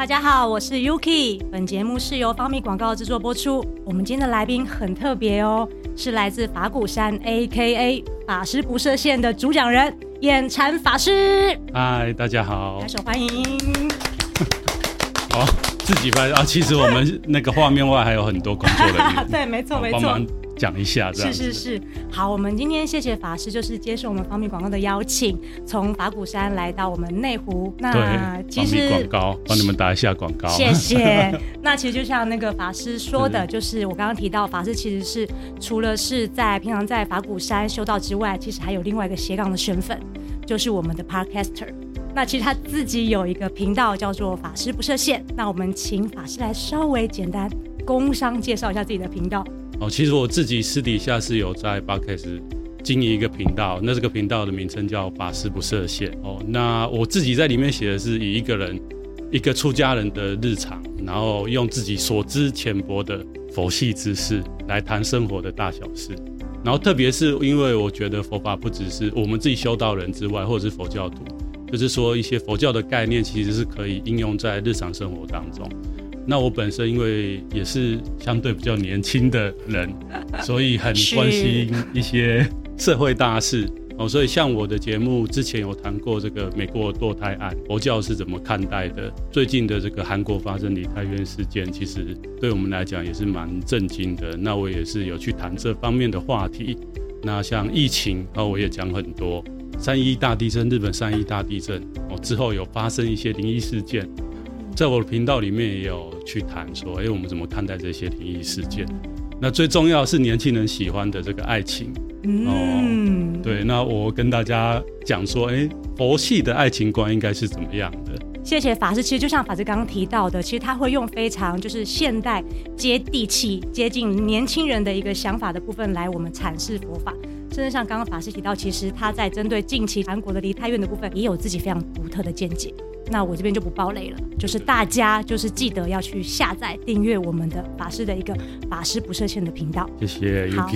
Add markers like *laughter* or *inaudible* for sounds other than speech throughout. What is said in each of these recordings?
大家好，我是 Yuki。本节目是由方米广告制作播出。我们今天的来宾很特别哦，是来自法鼓山 AKA 法师不设限的主讲人眼禅法师。嗨，大家好，拍手欢迎。好，*laughs* 自己拍啊。其实我们那个画面外还有很多工作人员。*laughs* 对，没错，没错。讲一下，是是是，好，我们今天谢谢法师，就是接受我们方米广告的邀请，从法鼓山来到我们内湖。那其实广告帮你们打一下广告，谢谢。*laughs* 那其实就像那个法师说的，就是我刚刚提到，法师其实是除了是在平常在法鼓山修道之外，其实还有另外一个斜杠的身份，就是我们的 Podcaster。那其实他自己有一个频道叫做法师不设限。那我们请法师来稍微简单工商介绍一下自己的频道。哦，其实我自己私底下是有在 Podcast 经营一个频道，那这个频道的名称叫法师不设限。哦，那我自己在里面写的是以一个人，一个出家人的日常，然后用自己所知浅薄的佛系知识来谈生活的大小事。然后特别是因为我觉得佛法不只是我们自己修道人之外，或者是佛教徒，就是说一些佛教的概念其实是可以应用在日常生活当中。那我本身因为也是相对比较年轻的人，所以很关心一些社会大事哦。所以像我的节目之前有谈过这个美国堕胎案，佛教是怎么看待的？最近的这个韩国发生梨泰院事件，其实对我们来讲也是蛮震惊的。那我也是有去谈这方面的话题。那像疫情，哦，我也讲很多。三一大地震，日本三一大地震哦之后有发生一些灵异事件。在我的频道里面也有去谈说，哎、欸，我们怎么看待这些灵异事件？那最重要是年轻人喜欢的这个爱情。嗯，哦，对。那我跟大家讲说，哎、欸，佛系的爱情观应该是怎么样的？谢谢法师。其实就像法师刚刚提到的，其实他会用非常就是现代、接地气、接近年轻人的一个想法的部分来我们阐释佛法。甚至像刚刚法师提到，其实他在针对近期韩国的梨泰院的部分，也有自己非常独特的见解。那我这边就不爆雷了，就是大家就是记得要去下载订阅我们的法师的一个法师不设限的频道。谢谢。好，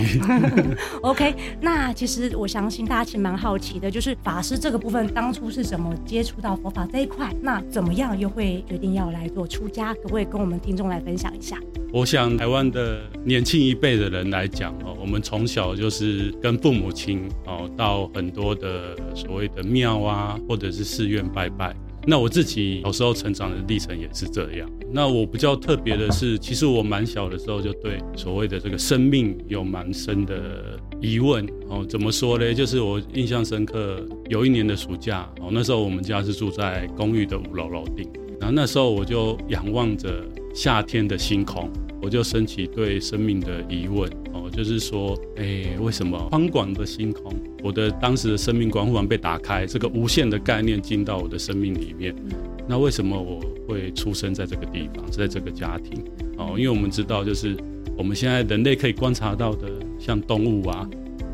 *laughs* OK。那其实我相信大家其实蛮好奇的，就是法师这个部分当初是怎么接触到佛法这一块？那怎么样又会决定要来做出家？可不可以跟我们听众来分享一下？我想台湾的年轻一辈的人来讲哦，我们从小就是跟父母亲哦到很多的所谓的庙啊，或者是寺院拜拜。那我自己小时候成长的历程也是这样。那我比较特别的是，其实我蛮小的时候就对所谓的这个生命有蛮深的疑问哦。怎么说呢？就是我印象深刻，有一年的暑假哦，那时候我们家是住在公寓的五楼楼顶，然后那时候我就仰望着夏天的星空，我就升起对生命的疑问哦，就是说，哎，为什么宽广的星空？我的当时的生命观忽然被打开，这个无限的概念进到我的生命里面。那为什么我会出生在这个地方，在这个家庭？哦，因为我们知道，就是我们现在人类可以观察到的，像动物啊，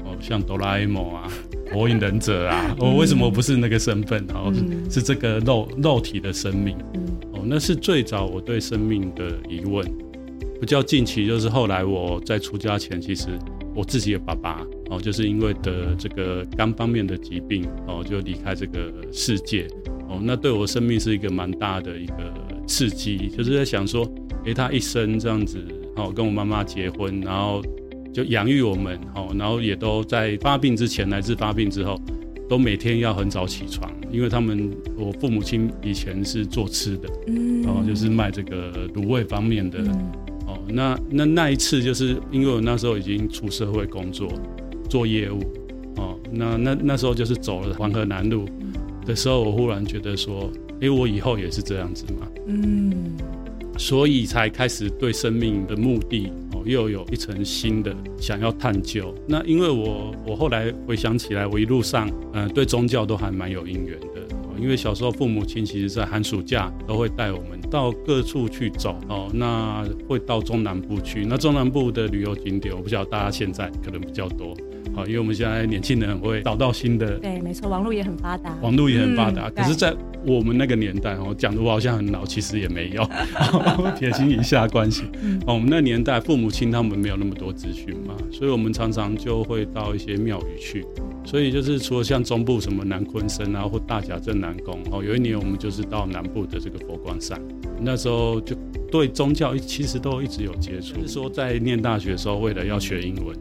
哦，像哆啦 A 梦啊，火影忍者啊，*laughs* 我、哦、为什么不是那个身份？哦，是是这个肉肉体的生命。哦，那是最早我对生命的疑问。比较近期就是后来我在出家前，其实我自己的爸爸。哦，就是因为得这个肝方面的疾病，哦，就离开这个世界。哦，那对我生命是一个蛮大的一个刺激，就是在想说，诶，他一生这样子，哦，跟我妈妈结婚，然后就养育我们，哦，然后也都在发病之前乃至发病之后，都每天要很早起床，因为他们我父母亲以前是做吃的，嗯，哦，就是卖这个卤味方面的，哦，那那那一次就是因为我那时候已经出社会工作。做业务，哦，那那那时候就是走了黄河南路的时候，我忽然觉得说，哎、欸，我以后也是这样子嘛，嗯，所以才开始对生命的目的，哦，又有一层新的想要探究。那因为我我后来回想起来，我一路上，嗯、呃，对宗教都还蛮有因缘因为小时候父母亲其实在寒暑假都会带我们到各处去走，哦，那会到中南部去，那中南部的旅游景点，我不晓得大家现在可能比较多。好，因为我们现在年轻人会找到新的，对，没错，网络也很发达，网络也很发达。嗯、可是，在我们那个年代，哦，讲的我好像很老，其实也没有，*laughs* 撇清一下关系。嗯，我们那年代，父母亲他们没有那么多资讯嘛，所以我们常常就会到一些庙宇去。所以就是除了像中部什么南鲲鯓啊，或大甲镇南宫，哦，有一年我们就是到南部的这个佛光山。那时候就对宗教其实都一直有接触，就是说在念大学的时候，为了要学英文，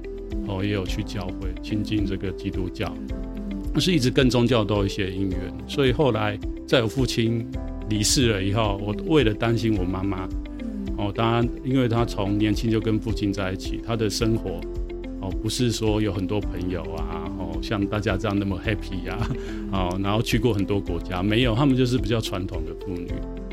哦，也有去教会亲近这个基督教，但是一直跟宗教都有一些因缘，所以后来在我父亲离世了以后，我为了担心我妈妈，哦，当然因为她从年轻就跟父亲在一起，她的生活哦不是说有很多朋友啊，哦像大家这样那么 happy 呀，啊，哦，然后去过很多国家，没有，他们就是比较传统的妇女。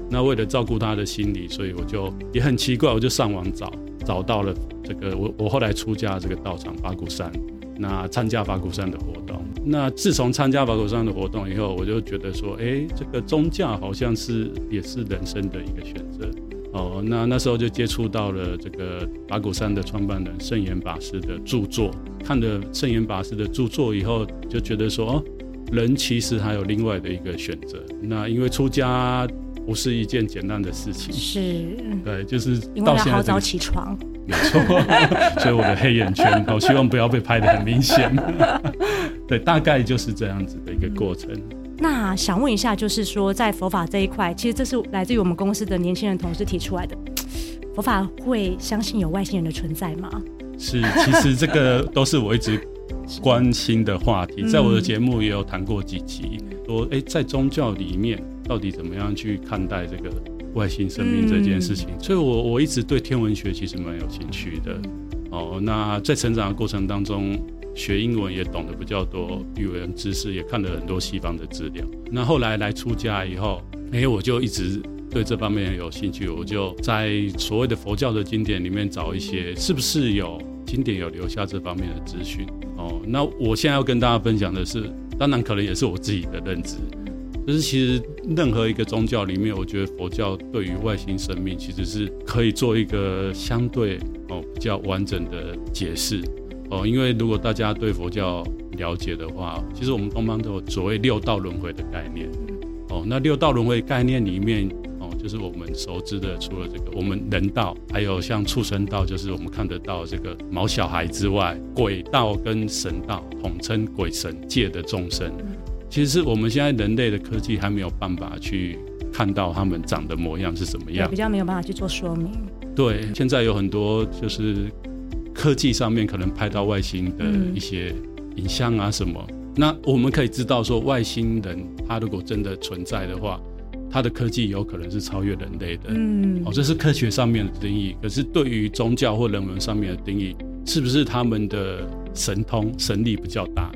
那为了照顾她的心理，所以我就也很奇怪，我就上网找，找到了这个我我后来出家这个道场法鼓山，那参加法鼓山的活动。那自从参加法鼓山的活动以后，我就觉得说，哎、这个宗教好像是也是人生的一个选择。哦，那那时候就接触到了这个法鼓山的创办人圣严法师的著作，看了圣严法师的著作以后，就觉得说，哦，人其实还有另外的一个选择。那因为出家。不是一件简单的事情，是，对，就是因为要好早起床，没错，*laughs* 所以我的黑眼圈，我希望不要被拍得很明显，*laughs* 对，大概就是这样子的一个过程。那想问一下，就是说在佛法这一块，其实这是来自于我们公司的年轻人同事提出来的，佛法会相信有外星人的存在吗？是，其实这个都是我一直关心的话题，在我的节目也有谈过几集，说，哎、欸，在宗教里面。到底怎么样去看待这个外星生命这件事情？嗯、所以我，我我一直对天文学其实蛮有兴趣的。哦，那在成长的过程当中，学英文也懂得比较多语文知识，也看了很多西方的资料。那后来来出家以后，哎、欸，我就一直对这方面有兴趣。我就在所谓的佛教的经典里面找一些，是不是有经典有留下这方面的资讯？哦，那我现在要跟大家分享的是，当然可能也是我自己的认知。就是其实任何一个宗教里面，我觉得佛教对于外星生命其实是可以做一个相对哦比较完整的解释哦，因为如果大家对佛教了解的话，其实我们东方都有所谓六道轮回的概念哦。那六道轮回概念里面哦，就是我们熟知的，除了这个我们人道，还有像畜生道，就是我们看得到这个毛小孩之外，鬼道跟神道统称鬼神界的众生。其实是我们现在人类的科技还没有办法去看到他们长的模样是什么样，比较没有办法去做说明。对，现在有很多就是科技上面可能拍到外星的一些影像啊什么，嗯、那我们可以知道说外星人他如果真的存在的话，他的科技有可能是超越人类的。嗯，哦，这是科学上面的定义。可是对于宗教或人文上面的定义，是不是他们的神通神力比较大？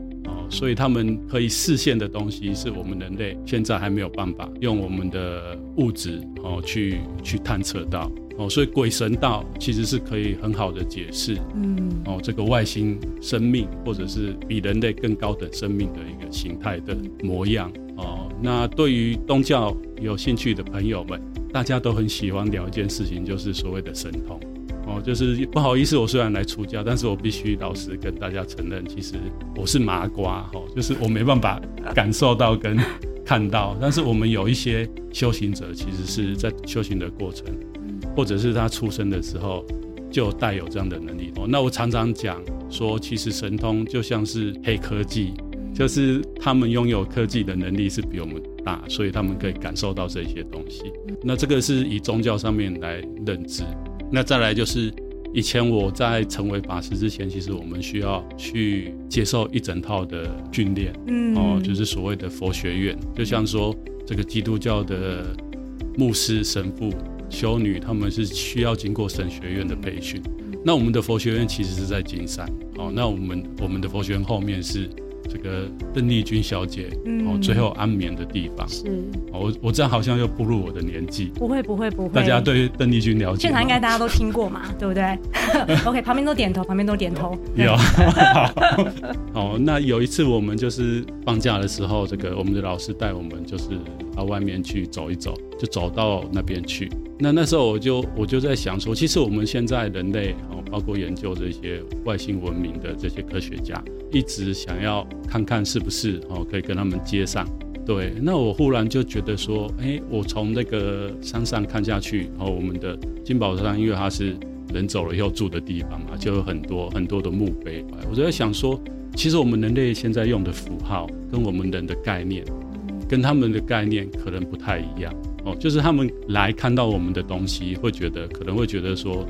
所以他们可以视线的东西，是我们人类现在还没有办法用我们的物质哦去去探测到哦。所以鬼神道其实是可以很好的解释，嗯，哦这个外星生命或者是比人类更高等生命的一个形态的模样哦。那对于宗教有兴趣的朋友们，大家都很喜欢聊一件事情，就是所谓的神通。哦，就是不好意思，我虽然来出家，但是我必须老实跟大家承认，其实我是麻瓜，哈，就是我没办法感受到跟看到。但是我们有一些修行者，其实是在修行的过程，或者是他出生的时候就带有这样的能力。哦，那我常常讲说，其实神通就像是黑科技，就是他们拥有科技的能力是比我们大，所以他们可以感受到这些东西。那这个是以宗教上面来认知。那再来就是，以前我在成为法师之前，其实我们需要去接受一整套的训练，嗯，哦，就是所谓的佛学院，就像说这个基督教的牧师、神父、修女，他们是需要经过神学院的培训。那我们的佛学院其实是在金山，哦，那我们我们的佛学院后面是。这个邓丽君小姐，哦，最后安眠的地方。是，我我这样好像又步入我的年纪，不会不会不会，大家对邓丽君了解，现场应该大家都听过嘛，*laughs* 对不对？*laughs* OK，旁边都点头，旁边都点头，有，*laughs* 好，那有一次我们就是放假的时候，这个我们的老师带我们就是到外面去走一走，就走到那边去。那那时候我就我就在想说，其实我们现在人类哦，包括研究这些外星文明的这些科学家，一直想要看看是不是哦可以跟他们接上。对，那我忽然就觉得说，哎，我从那个山上看下去，然后我们的金宝山，因为它是人走了以后住的地方嘛，就有很多很多的墓碑。我就在想说，其实我们人类现在用的符号跟我们人的概念，跟他们的概念可能不太一样。哦，就是他们来看到我们的东西，会觉得可能会觉得说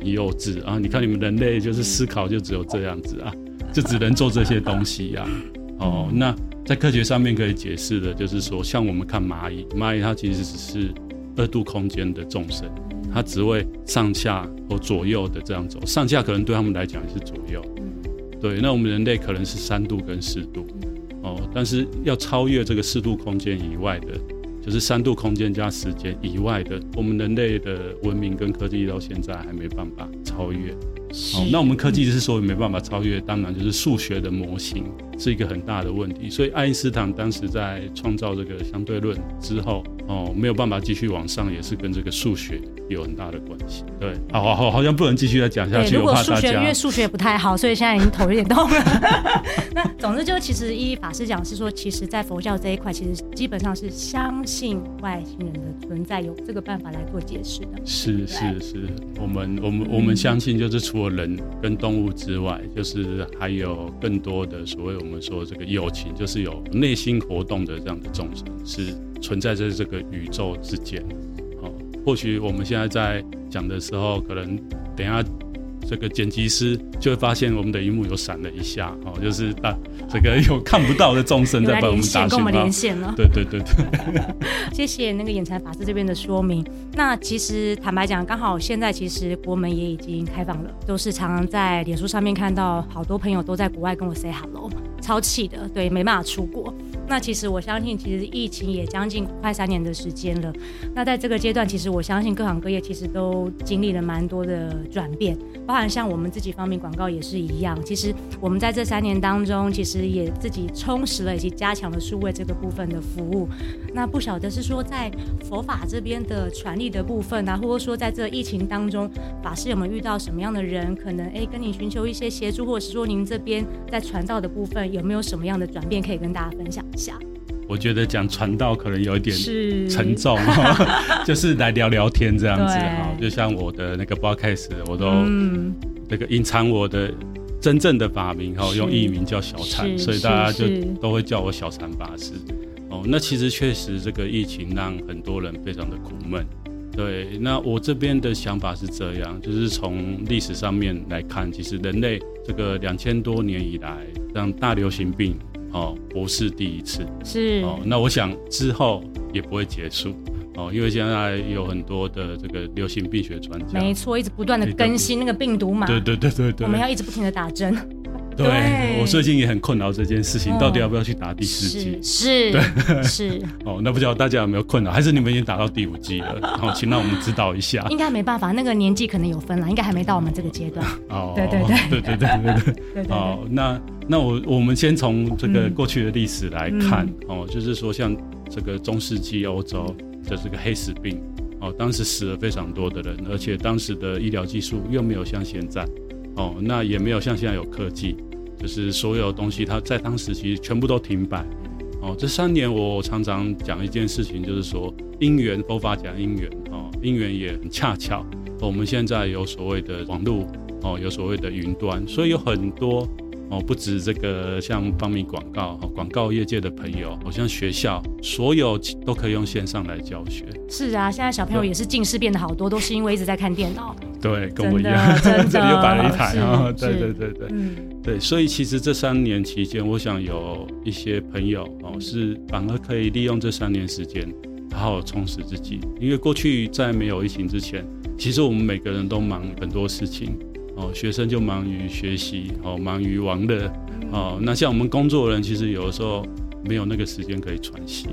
很幼稚啊！你看你们人类就是思考就只有这样子啊，就只能做这些东西呀、啊。哦，那在科学上面可以解释的，就是说像我们看蚂蚁，蚂蚁它其实只是二度空间的众生，它只会上下或左右的这样走，上下可能对他们来讲是左右。对，那我们人类可能是三度跟四度。哦，但是要超越这个四度空间以外的。就是三度空间加时间以外的，我们人类的文明跟科技到现在还没办法超越。哦，那我们科技之所以没办法超越，当然就是数学的模型是一个很大的问题。所以爱因斯坦当时在创造这个相对论之后，哦，没有办法继续往上，也是跟这个数学有很大的关系。对，好好好，好像不能继续再讲下去。如果数学因为数学不太好，所以现在已经头有点痛了。*laughs* 那总之就其实依依法师讲是说，其实，在佛教这一块，其实基本上是相信外星人的存在，有这个办法来做解释的。是是是，我们我们我们相信，就是除了人跟动物之外，就是还有更多的所谓我们说这个友情，就是有内心活动的这样的众生是。存在在这个宇宙之间，好，或许我们现在在讲的时候，可能等一下这个剪辑师就会发现我们的荧幕有闪了一下，哦，就是啊，这个有看不到的众生在帮我们打讯号，连线了，对对对对。*laughs* 谢谢那个演禅法师这边的说明。那其实坦白讲，刚好现在其实国门也已经开放了，都是常常在脸书上面看到好多朋友都在国外跟我 say hello，超气的，对，没办法出国。那其实我相信，其实疫情也将近快三年的时间了。那在这个阶段，其实我相信各行各业其实都经历了蛮多的转变，包含像我们自己方面广告也是一样。其实我们在这三年当中，其实也自己充实了以及加强了数位这个部分的服务。那不晓得是说在佛法这边的传递的部分啊，或者说在这疫情当中，法师有没有遇到什么样的人，可能哎跟你寻求一些协助，或者是说您这边在传道的部分有没有什么样的转变可以跟大家分享？我觉得讲传道可能有一点沉重，*laughs* 就是来聊聊天这样子哈，就像我的那个 podcast 我都那个隐藏我的真正的法名哈，用艺名叫小禅，所以大家就都会叫我小禅法师。哦，那其实确实这个疫情让很多人非常的苦闷。对，那我这边的想法是这样，就是从历史上面来看，其实人类这个两千多年以来，让大流行病。哦，不是第一次，是。哦。那我想之后也不会结束。哦，因为现在有很多的这个流行病学专家，没错，一直不断的更新那个病毒嘛，对对对对对，我们要一直不停的打针。对，我最近也很困扰这件事情，到底要不要去打第四季？是，对，是。哦，那不知道大家有没有困扰，还是你们已经打到第五季了？然后请让我们指导一下。应该没办法，那个年纪可能有分了，应该还没到我们这个阶段。哦，对对对对对对对对。哦，*laughs* 那那我我们先从这个过去的历史来看，哦，就是说像这个中世纪欧洲的这个黑死病，哦，当时死了非常多的人，而且当时的医疗技术又没有像现在。哦，那也没有像现在有科技，就是所有东西它在当时其实全部都停摆。哦，这三年我常常讲一件事情，就是说因缘，佛法讲因缘，哦，因缘也很恰巧，我们现在有所谓的网络，哦，有所谓的云端，所以有很多。哦，不止这个像方面广告，广告业界的朋友，好像学校所有都可以用线上来教学。是啊，现在小朋友也是近视变得好多，都是因为一直在看电脑。对，跟我一样，*laughs* 这里又摆了一台啊。是 *laughs* 对对对对，嗯，对，所以其实这三年期间，我想有一些朋友哦，是反而可以利用这三年时间，好好充实自己。因为过去在没有疫情之前，其实我们每个人都忙很多事情。哦，学生就忙于学习，哦，忙于玩乐，哦，那像我们工作的人，其实有的时候没有那个时间可以喘息。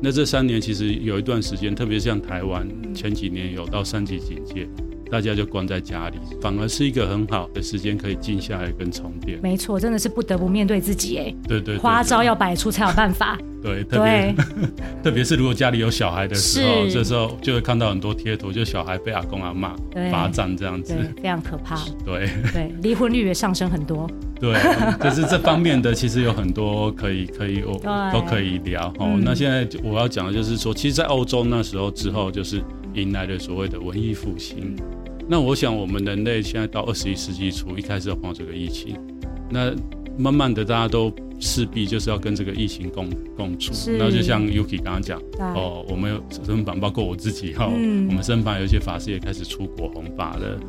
那这三年其实有一段时间，特别像台湾前几年有到三级警戒。大家就关在家里，反而是一个很好的时间，可以静下来跟充电。没错，真的是不得不面对自己哎。对对，花招要摆出才有办法。*laughs* 对，特别 *laughs* 特别是如果家里有小孩的时候，这时候就会看到很多贴图，就小孩被阿公阿妈罚站这样子，非常可怕。*laughs* 对对，离婚率也上升很多。对，就是这方面的，其实有很多可以可以哦都可以聊哦。那现在我要讲的就是说，其实，在欧洲那时候之后，就是迎来了所谓的文艺复兴。那我想，我们人类现在到二十一世纪初，一开始要碰到这个疫情，那慢慢的大家都势必就是要跟这个疫情共共处。是那就像 Yuki 刚刚讲，哦，我们有身旁，包括我自己哈，嗯我们身旁有一些法师也开始出国弘法了。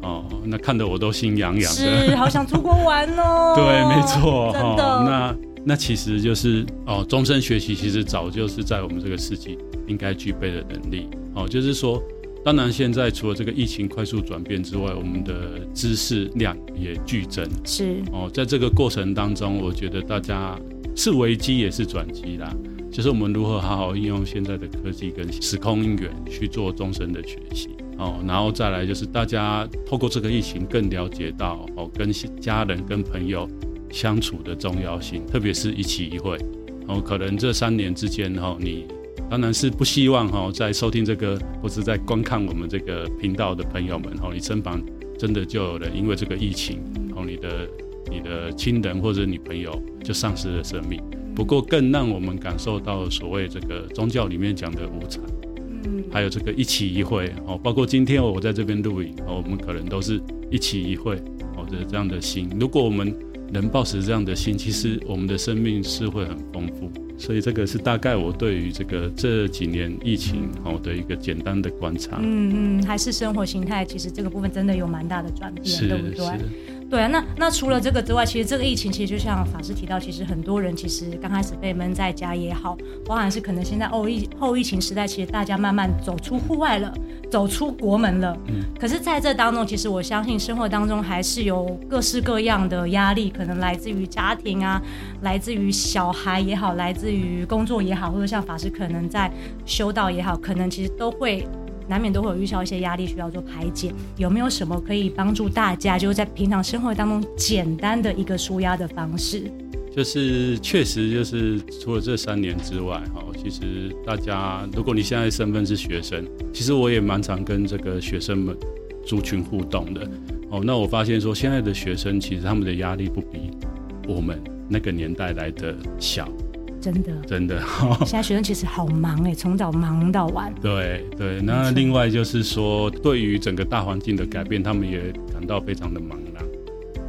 哦，那看得我都心痒痒的，是好想出国玩哦。*laughs* 对，没错，真的。哦、那那其实就是哦，终身学习其实早就是在我们这个世纪应该具备的能力。哦，就是说，当然现在除了这个疫情快速转变之外，我们的知识量也剧增。是哦，在这个过程当中，我觉得大家是危机也是转机啦。就是我们如何好好应用现在的科技跟时空因缘去做终身的学习。哦，然后再来就是大家透过这个疫情更了解到哦，跟家人跟朋友相处的重要性，特别是一期一会。哦，可能这三年之间哦，你当然是不希望哈，在收听这个或是在观看我们这个频道的朋友们哦，你身旁真的就有人因为这个疫情哦，你的你的亲人或者你朋友就丧失了生命。不过更让我们感受到所谓这个宗教里面讲的无常。嗯还有这个一期一会哦，包括今天我在这边录影哦，我们可能都是一期一会哦的这样的心。如果我们能抱持这样的心，其实我们的生命是会很丰富。所以这个是大概我对于这个这几年疫情哦的一个简单的观察。嗯嗯，还是生活形态，其实这个部分真的有蛮大的转变，是对不对？是对啊，那那除了这个之外，其实这个疫情其实就像法师提到，其实很多人其实刚开始被闷在家也好，包含是可能现在后疫后疫情时代，其实大家慢慢走出户外了，走出国门了。嗯。可是在这当中，其实我相信生活当中还是有各式各样的压力，可能来自于家庭啊，来自于小孩也好，来自于工作也好，或者像法师可能在修道也好，可能其实都会。难免都会有遇到一些压力需要做排解，有没有什么可以帮助大家，就是在平常生活当中简单的一个舒压的方式？就是确实就是除了这三年之外，哈，其实大家如果你现在身份是学生，其实我也蛮常跟这个学生们族群互动的，哦，那我发现说现在的学生其实他们的压力不比我们那个年代来的小。真的，真的，*laughs* 现在学生其实好忙哎，从早忙到晚。对对，那另外就是说，对于整个大环境的改变，他们也感到非常的茫然。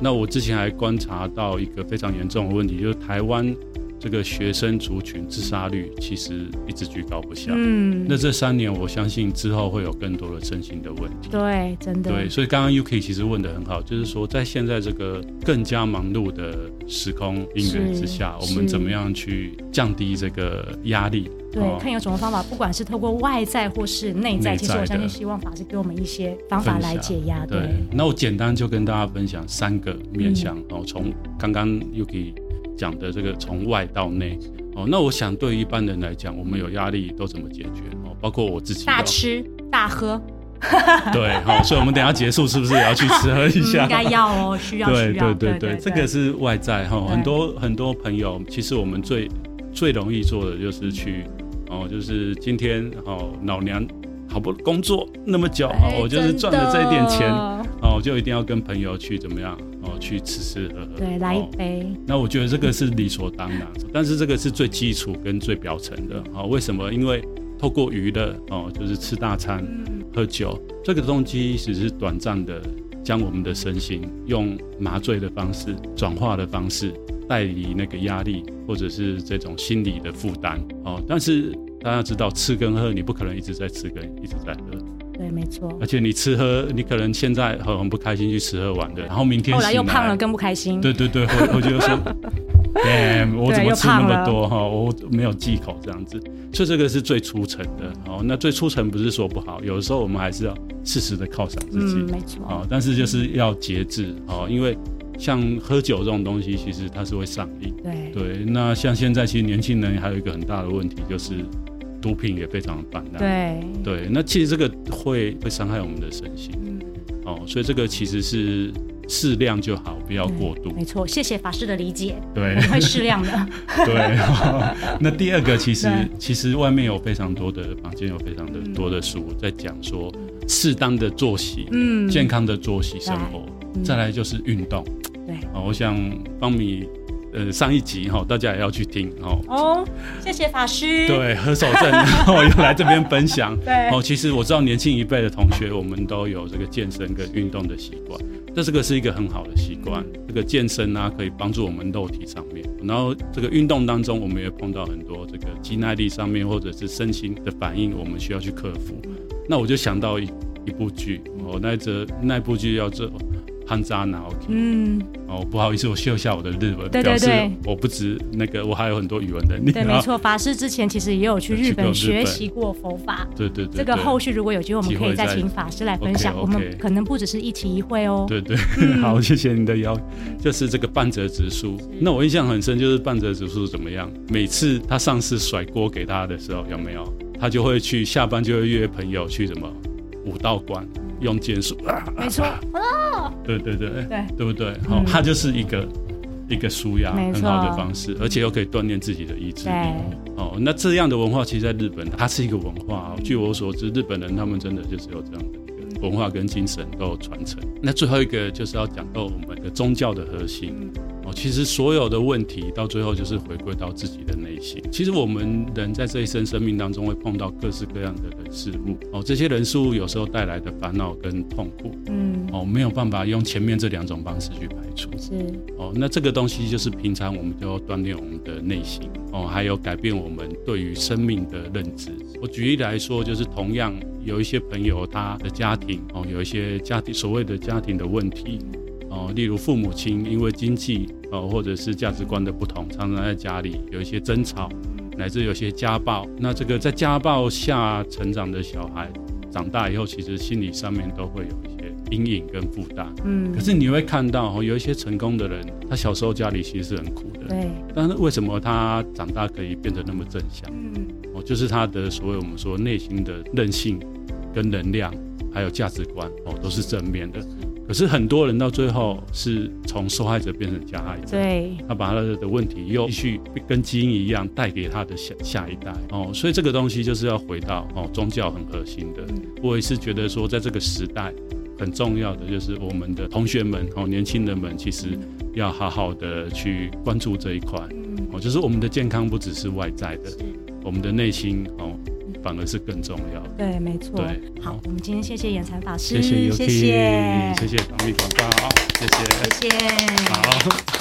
那我之前还观察到一个非常严重的问题，就是台湾。这个学生族群自杀率其实一直居高不下。嗯，那这三年我相信之后会有更多的身心的问题。对，真的。对，所以刚刚 UK 其实问的很好，就是说在现在这个更加忙碌的时空因缘之下，我们怎么样去降低这个压力？对，哦、看有什么方法，不管是透过外在或是内在，其实我相信希望法师给我们一些方法来解压。对，那我简单就跟大家分享三个面向，然后从刚刚 UK。讲的这个从外到内哦，那我想对于一般人来讲，我们有压力都怎么解决哦？包括我自己，大吃大喝，对，好，所以我们等下结束是不是也要去吃喝一下？*laughs* 应该要哦，需要对。对对对，这个是外在哈，很多很多朋友，其实我们最最容易做的就是去哦，就是今天哦，老娘好不工作那么久，我就是赚了这一点钱哦，就一定要跟朋友去怎么样？哦，去吃吃喝喝，对，来一杯。那我觉得这个是理所当然，但是这个是最基础跟最表层的。哦，为什么？因为透过娱乐哦，就是吃大餐、喝酒，这个动机只是短暂的，将我们的身心用麻醉的方式、转化的方式，带离那个压力或者是这种心理的负担。哦，但是大家知道，吃跟喝，你不可能一直在吃跟一直在喝。对，没错。而且你吃喝，你可能现在很很不开心去吃喝玩的，然后明天后来又胖了，更不开心。对对 *laughs* *laughs* 对，我我就说，damn，我怎么吃那么多哈？我没有忌口这样子，所以这个是最粗层的。哦，那最粗层不是说不好，有的时候我们还是要适时的犒赏自己。嗯，没错。哦，但是就是要节制哦，因为像喝酒这种东西，其实它是会上瘾。对对，那像现在其实年轻人还有一个很大的问题就是。毒品也非常的泛滥，对。对，那其实这个会会伤害我们的身心，嗯，哦，所以这个其实是适量就好，不要过度。没错，谢谢法师的理解，对，会适量的。*laughs* 对，*laughs* 那第二个其实其实外面有非常多的房间有非常的多的书在讲说适当的作息，嗯，健康的作息生活，再来就是运动，对，哦，我想方米。呃，上一集哈，大家也要去听哦。哦，谢谢法师。对，何守正然后 *laughs* 又来这边分享。对。哦，其实我知道年轻一辈的同学，我们都有这个健身跟运动的习惯。这这个是一个很好的习惯。这个健身啊，可以帮助我们肉体上面，然后这个运动当中，我们也碰到很多这个肌耐力上面或者是身心的反应，我们需要去克服。那我就想到一一部剧，哦，那这那部剧叫做。汉扎拿，OK，嗯，哦，不好意思，我秀一下我的日文，对对对，我不止那个，我还有很多语文能力。对，没错，法师之前其实也有去日本学习过佛法，对对对。这个后续如果有机会，我们可以再请法师来分享。我们可能不只是一期一会哦。对对，*laughs* 好，谢谢你的邀，就是这个半泽直树。那我印象很深，就是半泽直树怎么样？每次他上司甩锅给他的时候，有没有？他就会去下班就会约朋友去什么武道馆。用剑术，没错，*laughs* 哦，对对对，对对不对？好，它就是一个一个舒压很好的方式，而且又可以锻炼自己的意志力。哦，那这样的文化其实在日本，它是一个文化。据我所知，日本人他们真的就是有这样的一个文化跟精神都有传承。那最后一个就是要讲到我们的宗教的核心。其实所有的问题到最后就是回归到自己的内心。其实我们人在这一生生命当中会碰到各式各样的人事物哦，这些人事物有时候带来的烦恼跟痛苦，嗯，哦，没有办法用前面这两种方式去排除，是哦，那这个东西就是平常我们就要锻炼我们的内心哦，还有改变我们对于生命的认知。我举例来说，就是同样有一些朋友他的家庭哦，有一些家庭所谓的家庭的问题。哦，例如父母亲因为经济哦，或者是价值观的不同，常常在家里有一些争吵，乃至有些家暴。那这个在家暴下成长的小孩，长大以后其实心理上面都会有一些阴影跟负担。嗯，可是你会看到哦，有一些成功的人，他小时候家里其实是很苦的。对。但是为什么他长大可以变得那么正向？嗯，哦，就是他的所谓我们说内心的韧性跟能量，还有价值观哦，都是正面的。可是很多人到最后是从受害者变成加害者，对，他把他的问题又继续跟基因一样带给他的下下一代哦，所以这个东西就是要回到哦宗教很核心的。我也是觉得说，在这个时代很重要的就是我们的同学们哦，年轻人们其实要好好的去关注这一块哦，就是我们的健康不只是外在的，我们的内心哦。反而是更重要。对，没错。对，好，我们今天谢谢眼禅法师，谢谢，谢谢，谢谢唐蜜广告，谢谢，谢谢，好。